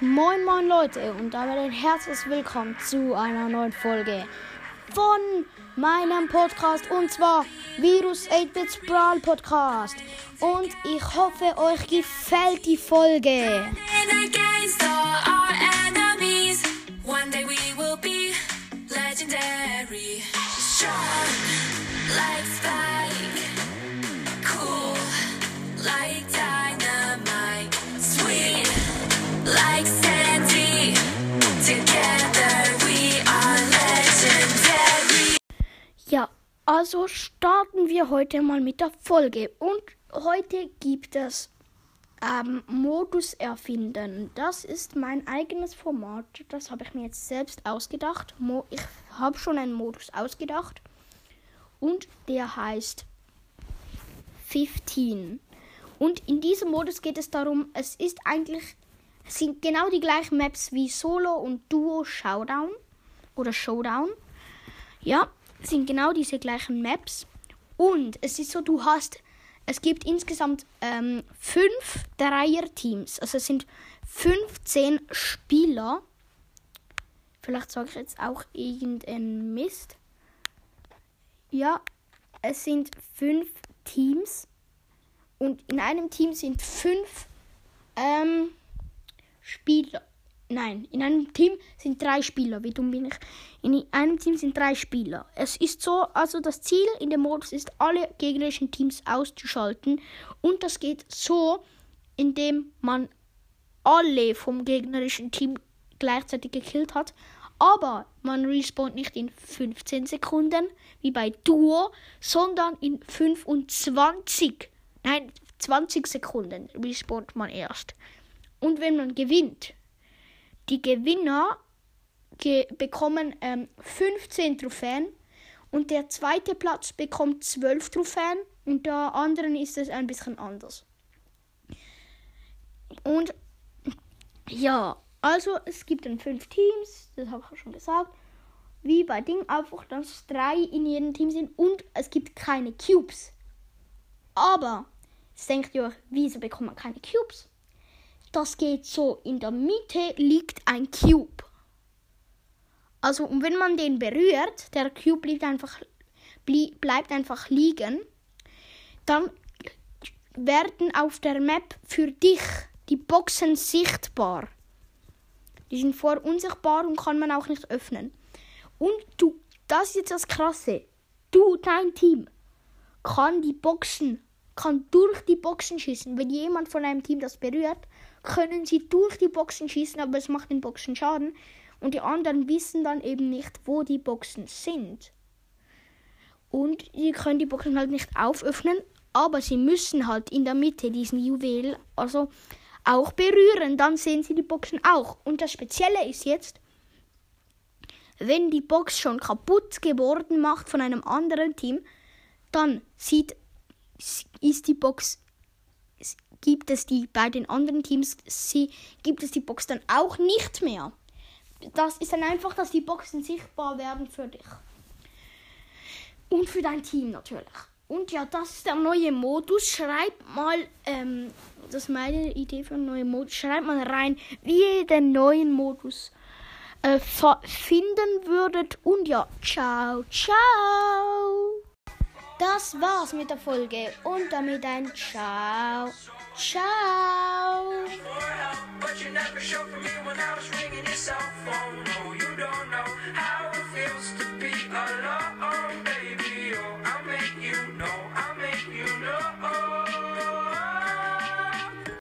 Moin moin Leute und damit ein herzliches Willkommen zu einer neuen Folge von meinem Podcast und zwar Virus 8-Bits Brawl Podcast und ich hoffe euch gefällt die Folge. Also starten wir heute mal mit der Folge und heute gibt es ähm, Modus erfinden. Das ist mein eigenes Format. Das habe ich mir jetzt selbst ausgedacht. Mo ich habe schon einen Modus ausgedacht und der heißt 15. Und in diesem Modus geht es darum, es ist eigentlich sind genau die gleichen Maps wie Solo und Duo Showdown oder Showdown. Ja, sind genau diese gleichen Maps. Und es ist so, du hast, es gibt insgesamt ähm, fünf Dreier-Teams. Also es sind 15 Spieler. Vielleicht sage ich jetzt auch irgendeinen Mist. Ja, es sind fünf Teams. Und in einem Team sind fünf ähm, Spieler. Nein, in einem Team sind drei Spieler. Wie dumm bin ich? In einem Team sind drei Spieler. Es ist so, also das Ziel in dem Modus ist, alle gegnerischen Teams auszuschalten. Und das geht so, indem man alle vom gegnerischen Team gleichzeitig gekillt hat. Aber man respawnt nicht in 15 Sekunden, wie bei Duo, sondern in 25. Nein, 20 Sekunden respawnt man erst. Und wenn man gewinnt, die Gewinner ge bekommen ähm, 15 Trophäen und der zweite Platz bekommt 12 Trophäen und der anderen ist es ein bisschen anders. Und ja, also es gibt dann fünf Teams, das habe ich auch schon gesagt. Wie bei Ding, einfach, dass drei in jedem Team sind und es gibt keine Cubes. Aber, jetzt denkt ihr euch, wieso bekommt man keine Cubes? Das geht so, in der Mitte liegt ein Cube. Also, und wenn man den berührt, der Cube bleibt einfach, bleibt einfach liegen, dann werden auf der Map für dich die Boxen sichtbar. Die sind vorher unsichtbar und kann man auch nicht öffnen. Und du, das ist jetzt das Krasse. Du, dein Team, kann die Boxen, kann durch die Boxen schießen. Wenn jemand von einem Team das berührt, können sie durch die Boxen schießen, aber es macht den Boxen Schaden. Und die anderen wissen dann eben nicht, wo die Boxen sind. Und sie können die Boxen halt nicht auföffnen, aber sie müssen halt in der Mitte diesen Juwel, also auch berühren, dann sehen sie die Boxen auch. Und das Spezielle ist jetzt, wenn die Box schon kaputt geworden macht von einem anderen Team, dann sieht, ist die Box, gibt es die bei den anderen Teams, sie, gibt es die Box dann auch nicht mehr. Das ist dann einfach, dass die Boxen sichtbar werden für dich. Und für dein Team natürlich. Und ja, das ist der neue Modus. Schreibt mal, ähm, das ist meine Idee für einen neuen Modus. Schreibt mal rein, wie ihr den neuen Modus äh, finden würdet. Und ja, ciao, ciao. Das war's mit der Folge. Und damit ein Ciao, ciao.